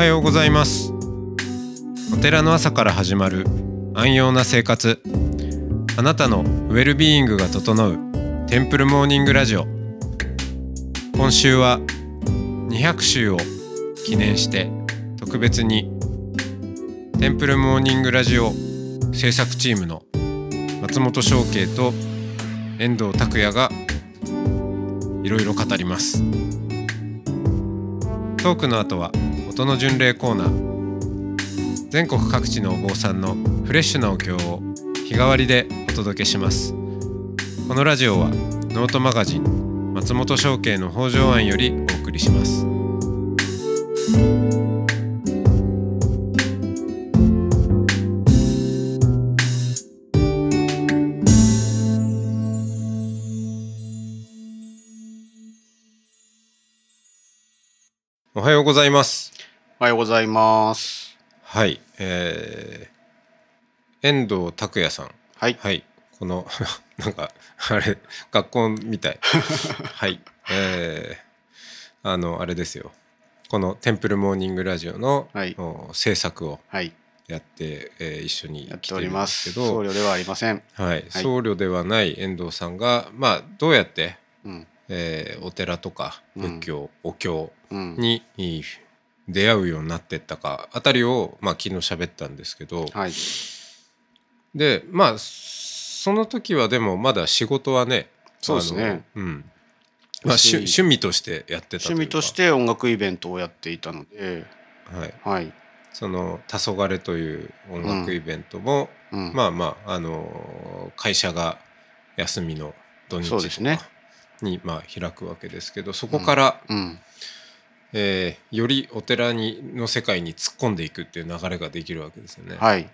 はようございます。お寺の朝から始まる安養な生活。あなたのウェルビーイングが整うテンプルモーニングラジオ。今週は200週を記念して特別にテンプルモーニングラジオ制作チームの松本翔慶と遠藤拓也がいろいろ語ります。トークの後は音の巡礼コーナー。全国各地のお坊さんのフレッシュなお経を日替わりでお届けします。このラジオはノートマガジン松本商家の北条庵よりお送りします。ございます。はいえー、遠藤拓也さんはい。はいこの なんかあれ学校みたい はいえー、あのあれですよこの「テンプルモーニングラジオの」はいお制作をはい。やって、えー一緒にやって来ておりま。ですすけど僧侶ではありません。はい、僧侶ではない遠藤さんがまあどうやって、うん。えーお寺とか仏教、お経うん。に出会うようになってったかあたりを、まあ、昨日喋ったんですけど、はい。でまあその時はでもまだ仕事はねそうですねうんまあ、趣趣味としてやってた趣味として音楽イベントをやっていたので、はい、はい。その「黄昏という音楽イベントも、うん。まあまあ、あの会社が休みの土日とそうですねかに、まあ、開くわけですけどそこから、うん。えーよりお寺にの世界に突っ込んでいくっていう流れができるわけですよね。はい。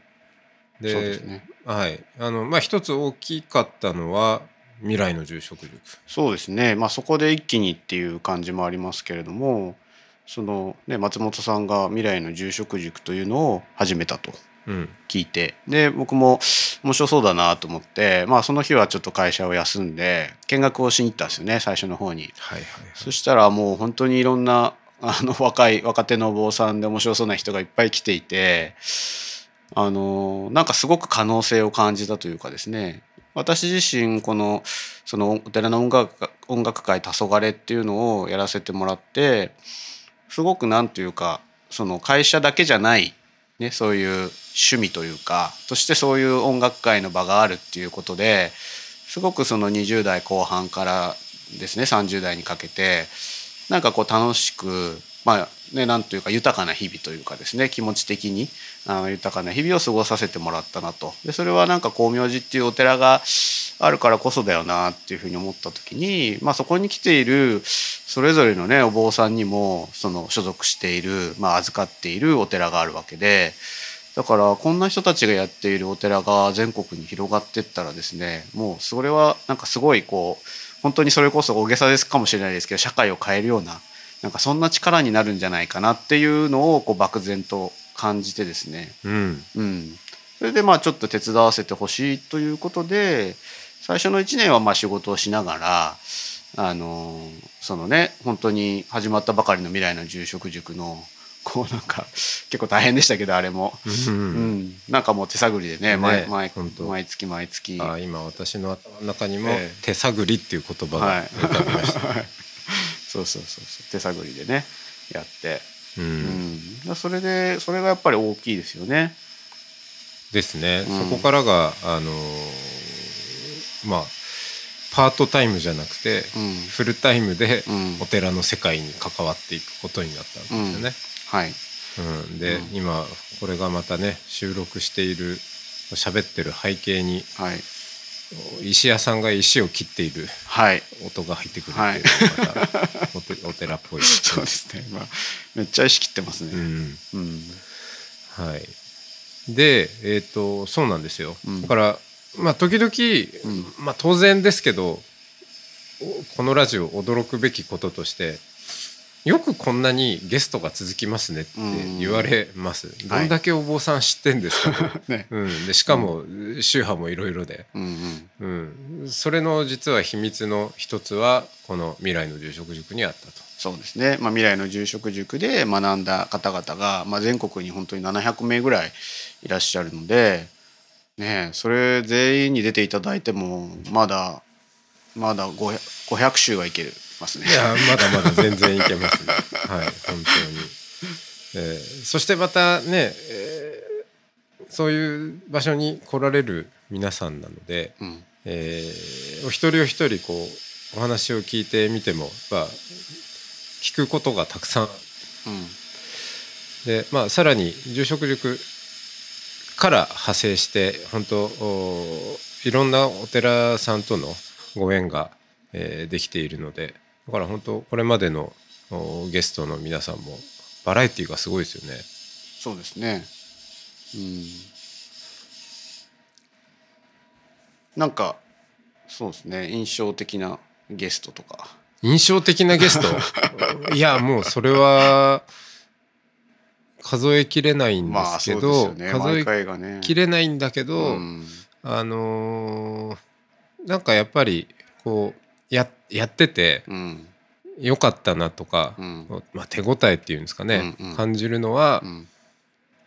でそうですね。はい、あのまあ一つ大きかったのは未来の住職塾。そうですね。まあそこで一気にっていう感じもありますけれども、そのね松本さんが未来の住職塾というのを始めたとうん聞いてで僕も面白そうだなと思ってまあその日はちょっと会社を休んで見学をしに行ったんですよね最初の方に。はいはいはいそしたらもう本当にいろんなあの若い若手のお坊さんで面白そうな人がいっぱい来ていてあのなんかすごく可能性を感じたというかですね。私自身このそのお寺の音楽音楽会「黄昏っていうのをやらせてもらってすごくなんというかその会社だけじゃない、ね、そういう趣味というかとしてそういう音楽会の場があるっていうことですごくその20代後半からですね30代にかけてなんかこう楽しくまあねなんというか豊かな日々というかですね気持ち的にあの豊かな日々を過ごさせてもらったなと。でそれはなんか光明寺っていうお寺があるからこそだよなっていうふうに思った時に、まあ、そこに来ているそれぞれのねお坊さんにもその所属している、まあ、預かっているお寺があるわけでだからこんな人たちがやっているお寺が全国に広がってったらですねもうそれはなんかすごいこう本当にそれこそ大げさですかもしれないですけど社会を変えるようななんかそんな力になるんじゃないかなっていうのをこう漠然と感じてですね。うん。うん、それでまあちょっと手伝わせてほしいということで最初の1年はまあ仕事をしながらあのそのね本当に始まったばかりの未来の住職塾のこうなんか結構大変でしたけどあれも、ううん。んなんかもう手探りでねね毎毎毎月毎月。あ今私の頭の中にもええ「手探り」っていう言葉はい。が浮かびました。そうそうそうそう。手探りでねやって、ううん。ん、それでそれがやっぱり大きいですよね。ですね、うん。そこからがあのーまあパートタイムじゃなくて、うん。フルタイムでうん。お寺の世界に関わっていくことになったわけですよね。はい。うん。で、うん。今これがまたね収録している喋ってる背景にはい。石屋さんが石を切っているはい。音が入ってくるっていうのがまたおて お寺っぽい。そうですね。まあ、めっちゃ意識ってますね。うん。うん。はい、でえっ、とそうなんですよ、うん。だからまあ時々、うん。まあ当然ですけどおこのラジオ驚くべきこととしてよくこんなにゲストが続きますねって言われます、どんだけお坊さん知ってんですか、ね。うん、でしかも宗派もいろいろで、うんうん。うん、それの実は秘密の一つはこの未来の住職塾にあったと。そうですね、まあ、未来の住職塾で学んだ方々が、まあ、全国に本当に700名ぐらいいらっしゃるので、ねえ、それ全員に出ていただいてもまだまだ 500, 500週はいけますね。い。やまだまだ全然いけますね。はい本当に、えーそしてまたね、えーそういう場所に来られる皆さんなので、うん。えーお一人お一人こうお話を聞いてみても、まあ、聞くことがたくさん。うん。で、まあ、さらに住職塾から派生して本当おいろんなお寺さんとのご縁が、えーできているのでだから本当これまでのおゲストの皆さんもバラエティーがすごいですよね。そうですね。うん。なんかそうですね印象的なゲストとか。印象的なゲスト？いやもうそれは数えきれないんでまあすけど、よね。毎数え。きれないんだけど、うんあのーなんかやっぱりこうややっててうん。よかったなとか、うん。まあ、手応えっていうんですかね、うんうん。感じるのは、うん。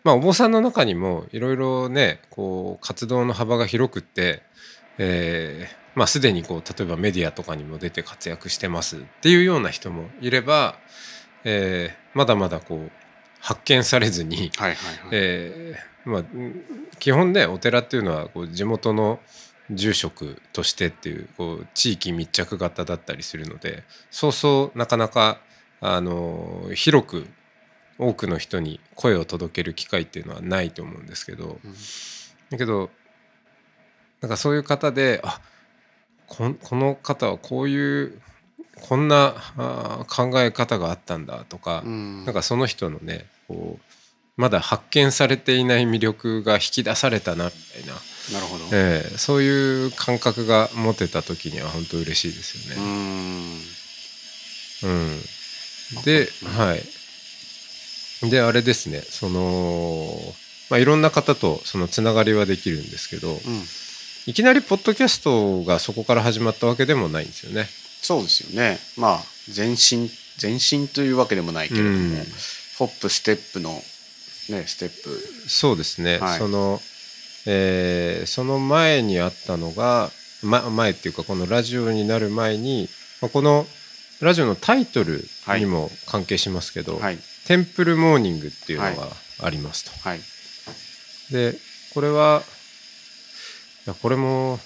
まあ、お坊さんの中にもいろいろねこう活動の幅が広くって、えーまあ、すでにこう例えばメディアとかにも出て活躍してますっていうような人もいれば、えーまだまだこう発見されずに、基本ねお寺っていうのはこう地元の住職としてっていうこう地域密着型だったりするのでそうそうなかなかあの広く多くの人に声を届ける機会っていうのはないと思うんですけど、うん。だけどなんかそういう方であこんこの方はこういうこんな考え方があったんだとか、うん。なんかその人のねこうまだ発見されていない魅力が引き出されたなみたいな、なるほど。ええそういう感覚が持てた時には本当嬉しいですようね。んうんで、はい。であれですねその、まあ、いろんな方とそのつながりはできるんですけど、うんいきなりポッドキャストがそこから始まったわけでもないんですよね。そうですよね。まあ前進前進というわけでもないけれども、うんホップステップのねステップ。そうですね、はいその、えーその前にあったのが、ま、前っていうかこのラジオになる前にまあこのラジオのタイトルにも関係しますけど、はいテンプルモーニングっていうのがありますと。はい。でこれはいやこれも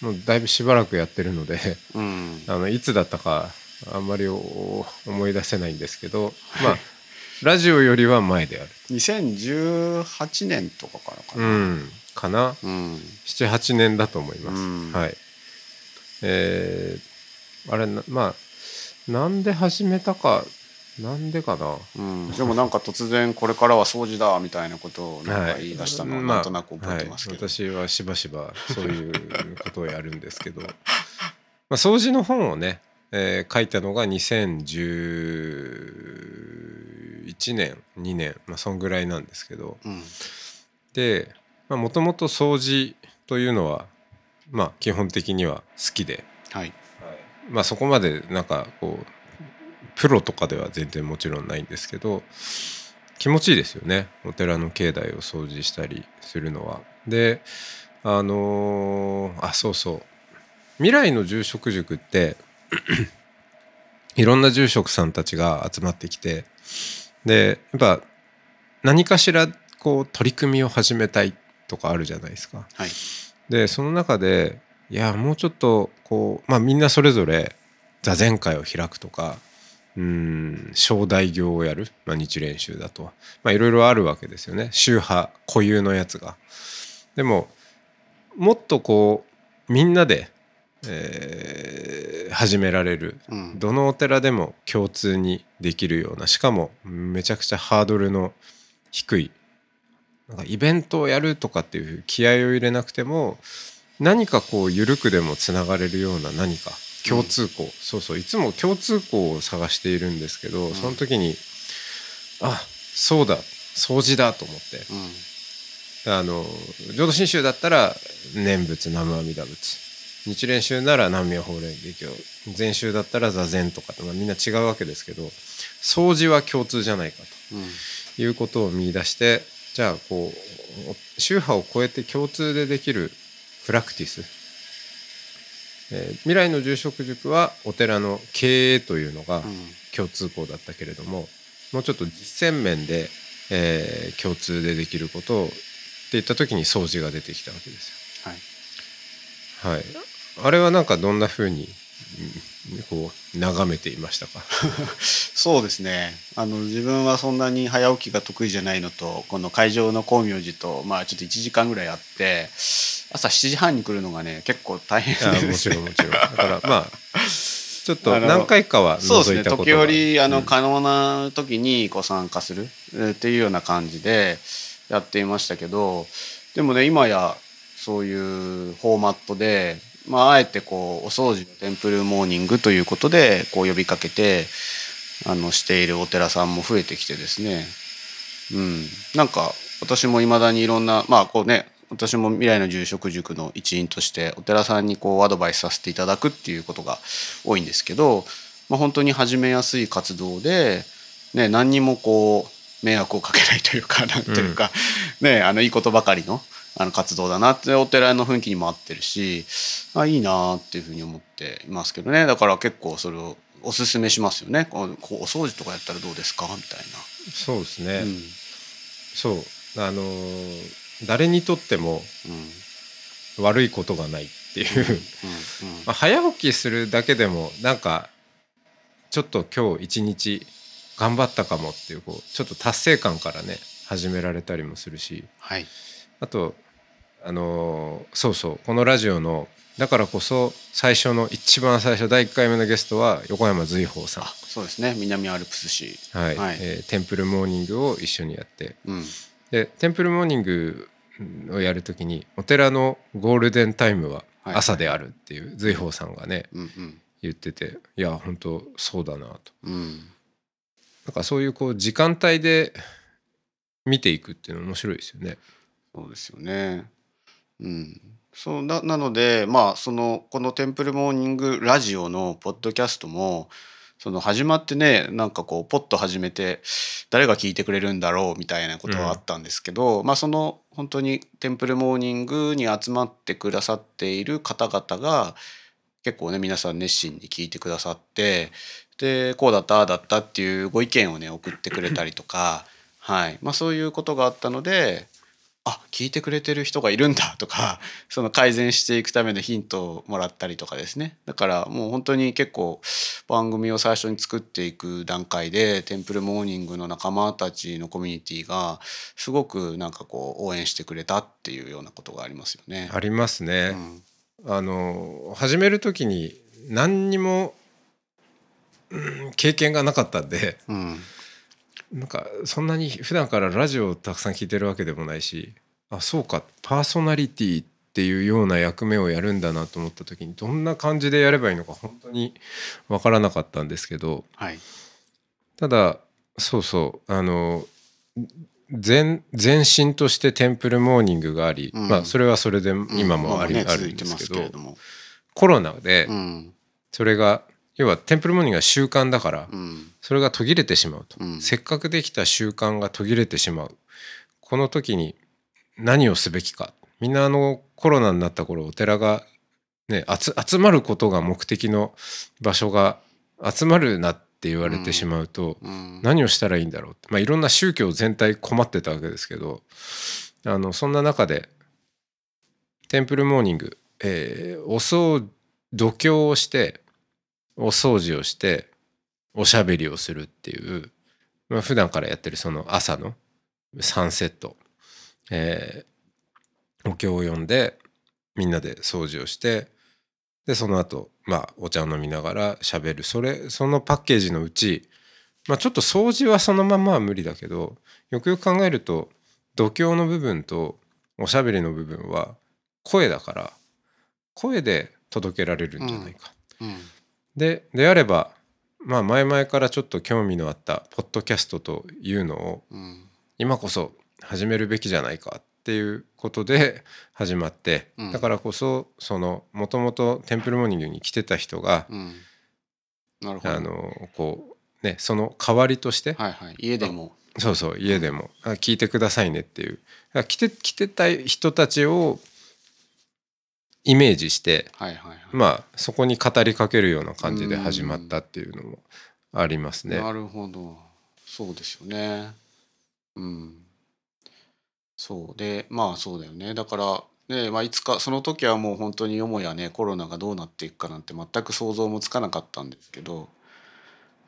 もうだいぶしばらくやってるのでうん。あのいつだったかあんまりお思い出せないんですけど、まあラジオよりは前である。2018年とかからかうな。ん、かなうん。78年だと思います。うんはい。えーあれなまあなんで始めたかなんでかな。うん、でもなんか突然これからは掃除だみたいなことをなんか言い出したのはまあなんとなく覚えてますけど、はい、私はしばしばそういうことをやるんですけど まあ掃除の本をね、えー書いたのが2011年2年まあそんぐらいなんですけど。うん。でもともと掃除というのはまあ基本的には好きで、はい。まあそこまでなんかこうプロとかでは全然もちろんないんですけど気持ちいいですよね。お寺の境内を掃除したりするのは。であのーあそうそう。未来の住職塾って いろんな住職さんたちが集まってきてでやっぱ何かしらこう取り組みを始めたいとかあるじゃないですか。はいでその中でいやもうちょっとこうまあみんなそれぞれ座禅会を開くとかうん正代行をやる、まあ、日蓮宗だとまあいろいろあるわけですよね宗派固有のやつが。でももっとこうみんなで、えー始められる。うん。どのお寺でも共通にできるようなしかもめちゃくちゃハードルの低いなんかイベントをやるとかっていう気合を入れなくても何かこう緩くでもつながれるような何か共通項、そうそう。いつも共通項を探しているんですけど、ん。その時にあそうだ掃除だと思って。うん。あの浄土真宗だったら念仏南無阿弥陀仏日蓮宗なら南無妙法蓮華経。禅宗だったら座禅とかって、まあ、みんな違うわけですけど掃除は共通じゃないかうん。ということを見出してじゃあこう宗派を超えて共通でできるプラクティス、えー未来の住職塾はお寺の経営というのがうん。共通項だったけれどももうちょっと実践面で、えー共通でできることをって言った時に掃除が出てきたわけですはい。よ。はい、あれはなんかどんな風にうんこう眺めていましたか？そうですね。あの自分はそんなに早起きが得意じゃないのとこの会場の光明寺とまあちょっと1時間ぐらいあって朝7時半に来るのがね結構大変あでもちろんもちろん。だからまあちょっと何回かはそうですね。時折あの、うん可能な時にこう参加するえーっていうような感じでやっていましたけどでもね今やそういうフォーマットで、まあ、あえてこうお掃除のテンプルモーニングということでこう呼びかけてあのしているお寺さんも増えてきてですね。うん。なんか私もいまだにいろんなまあこうね私も未来の住職塾の一員としてお寺さんにこうアドバイスさせていただくっていうことが多いんですけど、まあ、本当に始めやすい活動で、ね、何にもこう迷惑をかけないというかなんというか、ね、あのいいことばかりのあの活動だなってお寺の雰囲気にも合ってるしあいいなっていうふうに思っていますけどね。だから結構それをおすすめしますよね。こうお掃除とかやったらどうですか？みたいそうですね。な。うん。そう。あのー誰にとってもうん。悪いことがないっていう、うん。まあ、早起きするだけでもなんかちょっと今日一日頑張ったかもっていうこうちょっと達成感からね始められたりもするし。はい。あとあのーそうそうこのラジオのだからこそ最初の一番最初第1回目のゲストは横山随宝さん。あ、そうですね。南アルプス市。はい。はい。えーテンプルモーニングを一緒にやって。うん。でテンプルモーニングをやるときにお寺のゴールデンタイムははい。朝であるっていう随宝さんがねうんうん。言ってていや本当そうだなと。うん。なんかそういうこう時間帯で見ていくっていうの面白いですよね。そうですよね。うん、そうななのでまあそのこの「テンプルモーニングラジオ」のポッドキャストもその始まってねなんかこうポッと始めて誰が聞いてくれるんだろうみたいなことはあったんですけど、まあその本当に「テンプルモーニング」に集まってくださっている方々が結構ね皆さん熱心に聞いてくださってでこうだったああだったっていうご意見をね送ってくれたりとか、はい。まあ、そういうことがあったのであ聞いてくれてる人がいるんだ とかその改善していくためのヒントをもらったりとかですねだからもう本当に結構番組を最初に作っていく段階でテンプルモーニングの仲間たちのコミュニティがすごくなんかこう応援してくれたっていうようなことがありますよね。ありますね。うんあの始める時に何にも、うん経験がなかったんでうんなんかそんなに普段からラジオをたくさん聞いてるわけでもないしあそうかパーソナリティっていうような役目をやるんだなと思った時にどんな感じでやればいいのか本当に分からなかったんですけどはい。ただそうそうあの前前身としてテンプルモーニングがあり、うん。まあそれはそれで今もあり、うんまあるんですけどすけれども。コロナでうん。それが要はテンプルモーニングが習慣だからうん。それが途切れてしまうと、うん。せっかくできた習慣が途切れてしまう。この時に何をすべきか。みんなあのコロナになった頃お寺がね集集まることが目的の場所が集まるなって言われてしまうと、うん。何をしたらいいんだろうって、まあ、いろんな宗教全体困ってたわけですけどあのそんな中でテンプルモーニング、えーお掃度胸をしてお掃除をしておしゃべりをするっていう、まあ、普段からやってるその朝の3セット、えーお経を読んでみんなで掃除をしてでその後まあお茶を飲みながら喋る。それそのパッケージのうちまあちょっと掃除はそのままは無理だけどよくよく考えると度胸の部分とおしゃべりの部分は声だから声で届けられるんじゃないか、うん。でであればまあ前々からちょっと興味のあったポッドキャストというのをうん。今こそ始めるべきじゃないかっていうことで始まって、うん。だからこそそのもともとテンプルモーニングに来てた人が、うん。なるほど。あのこうねその代わりとして、はいはい。家でも。そうそう家でも。あ聞いてくださいねっていう。来て来てた人たちをイメージしてはいはいはい。まあそこに語りかけるような感じで始まったっていうのもありますね。なるほど。そうですよね。うん。そう。でまあそうだよね。だからねまあいつかその時はもう本当によもやねコロナがどうなっていくかなんて全く想像もつかなかったんですけど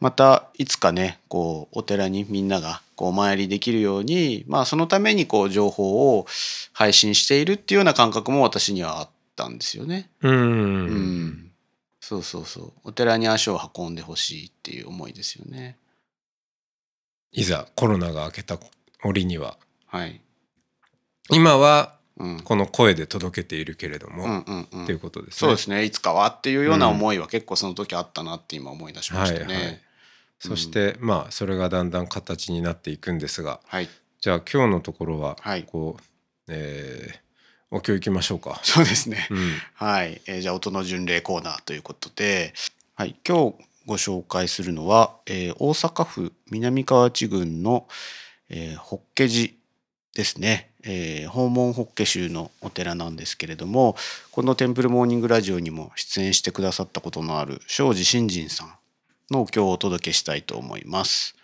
またいつかねこうお寺にみんながこうお参りできるようにまあそのためにこう情報を配信しているっていうような感覚も私にはあったんですよね。うん。うん、そうそうそう。お寺に足を運んでほしいっていう思いですよね。いざコロナが明けた折には。はい。今はうん。この声で届けているけれども、うんうんうん。っていうことですね。そうですね。いつかはっていうような思いは結構その時あったなって今思い出しましたね。はいはい。そして、まあそれがだんだん形になっていくんですが。はい、じゃあ今日のところははい。こう、えーお経いきましょうか。そうですね。うんはい、えーじゃあ音の巡礼コーナーということで、はい、今日ご紹介するのは、えー大阪府南河内郡の、えー、法華寺ですね、えー訪問法華宗のお寺なんですけれどもこの「テンプルモーニングラジオ」にも出演してくださったことのある庄司新人さんのお経をお届けしたいと思います。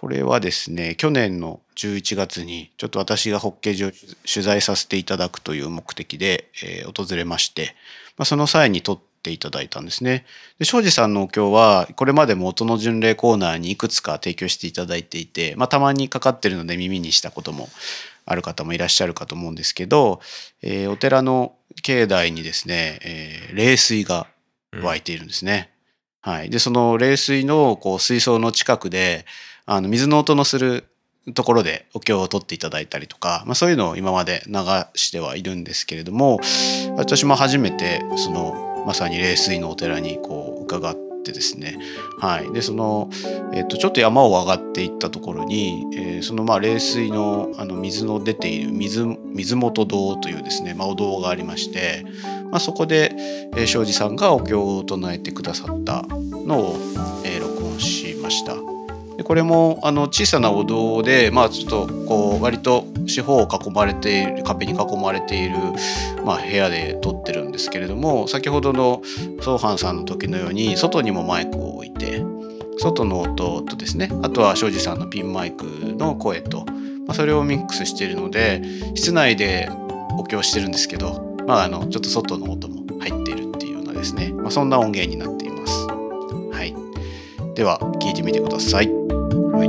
これはですね去年の11月にちょっと私が法華寺を取材させていただくという目的で、えー訪れまして、まあ、その際に撮っていただいたんですね。で庄司さんのお経はこれまでも音の巡礼コーナーにいくつか提供していただいていて、まあ、たまにかかってるので耳にしたこともある方もいらっしゃるかと思うんですけど、えーお寺の境内にですね、えー霊水が湧いているんですね。はい、でその冷水のこう水槽の近くであの水の音のするところでお経を取っていただいたりとか、まあ、そういうのを今まで流してはいるんですけれども私も初めてそのまさに冷水のお寺にこう伺ってですね、はい、でその、えっとちょっと山を上がっていったところに、えーそのまあ冷水のあの水の出ている水水元堂というですね、まあ、お堂がありまして、まあ、そこで、えー庄司さんがお経を唱えてくださったのを、えー録音しました。でこれもあの小さなお堂で、まあ、ちょっとこう割と四方を囲まれている壁に囲まれている、まあ、部屋で撮ってるんですけれども先ほどのソーハンさんの時のように外にもマイクを置いて外の音とですねあとは庄司さんのピンマイクの声と、まあ、それをミックスしているので室内でお経してるんですけど、まあ、あのちょっと外の音も入っているっていうようなですね、まあ、そんな音源になっています。はい、では聞いてみてください。はい。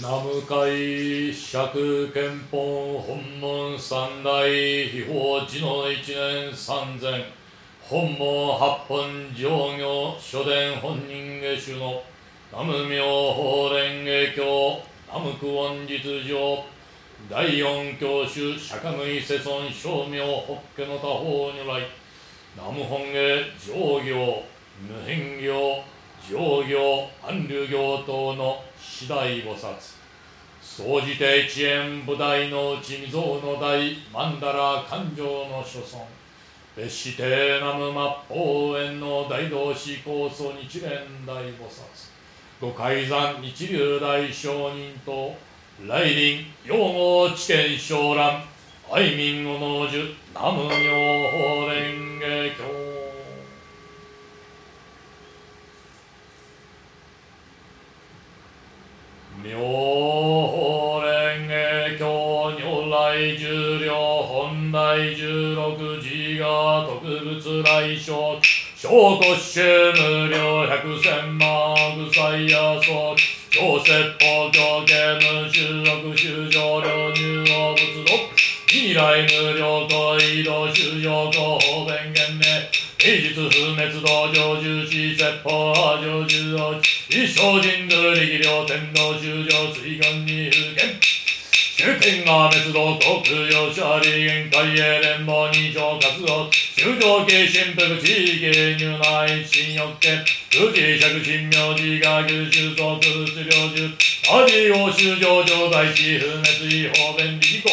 南無海釈憲本本門三大秘宝寺の一年三千。本門八本上行書伝本人下種の南無妙法蓮華経。南無久遠実上第四教主釈迦無異世尊正明法華の他方如来。南無本下上行無変行上行安流行等の四大菩薩。総じて遅延部大の内未曾の大曼荼羅勘定の諸尊。別して南無末法縁の大同志高祖日蓮大菩薩。五海山日流大上人と来臨用語知見昇蘭愛民お能樹南無妙法蓮華経。妙法蓮華経如来十両本来十六字が特物来生小骨衆無料百千万具祭やそう上説法教芸無収録修上領入王仏道未来無料と移動修上後方弁言明平日不滅道成就重視説法上重道一生人類力量天道修上水軍に風剣終点が滅動国用者利限界へ連邦二条活動修道系神福地域入内新欲見無事釈神明寺が九州総物領中アジオ修上上大師不滅違法弁理事項。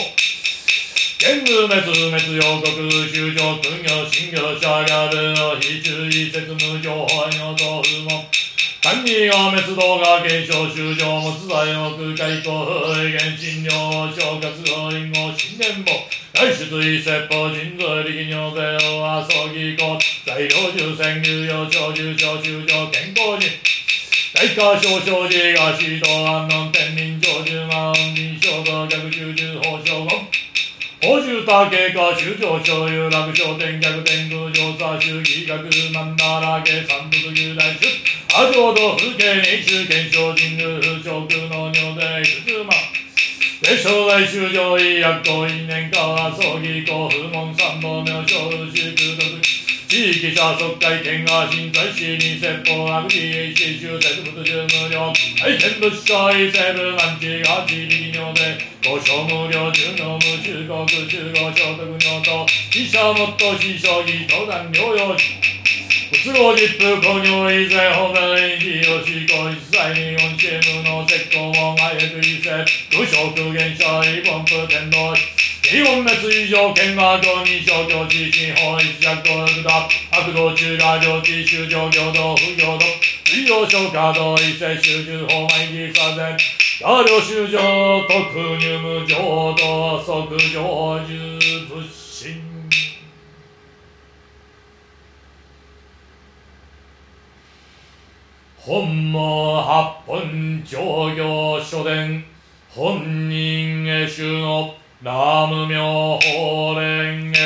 天狗滅滅予国修上君業新業者がるの非注意説無情報のと不問。三人は滅動が現象修上もつ在奥開口不意現診療小活動因後新年簿外出異説法人材力尿税を遊び子材料重戦有用小重小中上健康人大化小生寺が指導安納天民上宝珠多経過修上昇有楽昇天逆天空上座周儀学曼荼羅家三仏牛大出阿浄土風景日中検証神宮上空の尿で九万で正代修上医薬行因縁化葬儀公不問三宝名称宇宙空地域者即会見が新在市に説法悪地営収集節物重無料愛見物所異成分安置が地力尿で五所無料重尿無中国中国所得尿と医者もっと死将棋登壇療養時不都合実風工業以前方面医療士行一切に四チームの石膏も外役一世無償空減者一本風天道日本滅以上県が道に商業地震法一着国だ悪道中が上地修上行道不行道水道消化道一世集中法前儀左前大領修上特入無浄土即上重仏心本門八本上行書伝本人下主の南無妙法蓮華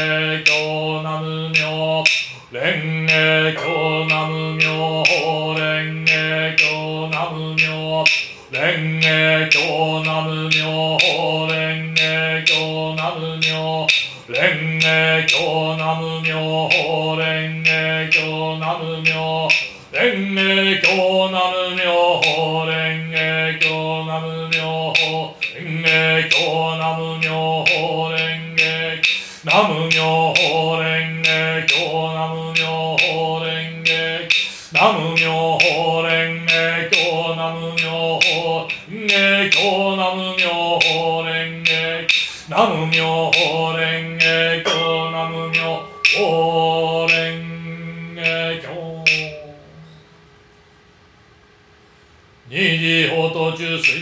経南無妙蓮華経南無妙法蓮華経南無妙蓮華経南無妙法蓮華経南無妙蓮華経南無妙法蓮華経南無妙蓮華経南無妙法蓮華経南無妙法蓮華南無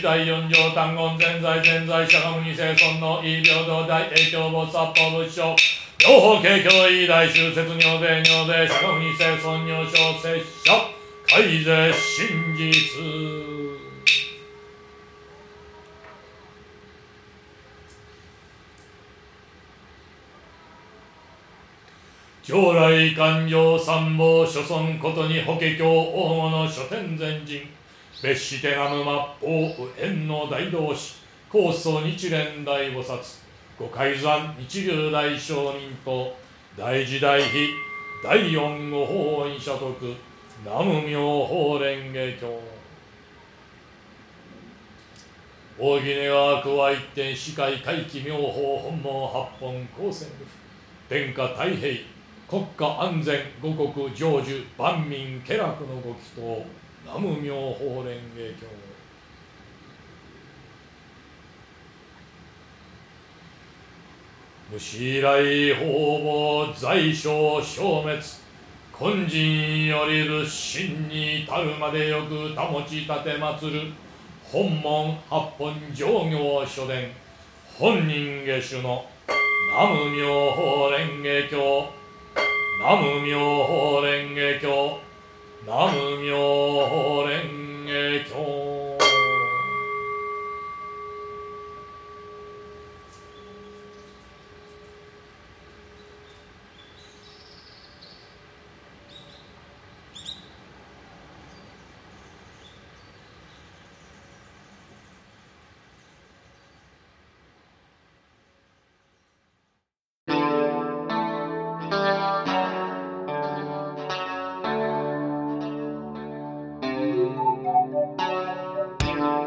等中水大四条単言全在全在社会二世尊の異平等大影響菩薩法仏書両方景教異大修説尿税尿税社会二世尊尿小摂者改税真実将来官上参謀諸尊ことに法華経大物書店前人。別して南無末法縁の大同士高祖日蓮大菩薩五海山一流大商人と大時代碑第四五法院所得南無妙法蓮華経。大宜根は加一点司会会期妙法本門八本高専。天下太平国家安全五国成就万民家楽のご祈祷。南無妙法蓮華経。無視来法母在所消滅。根人よりる真に至るまでよく保ち立て祀る。本門八本上行書伝本人下主の南無妙法蓮華経。南無妙法蓮華経。南無妙法蓮。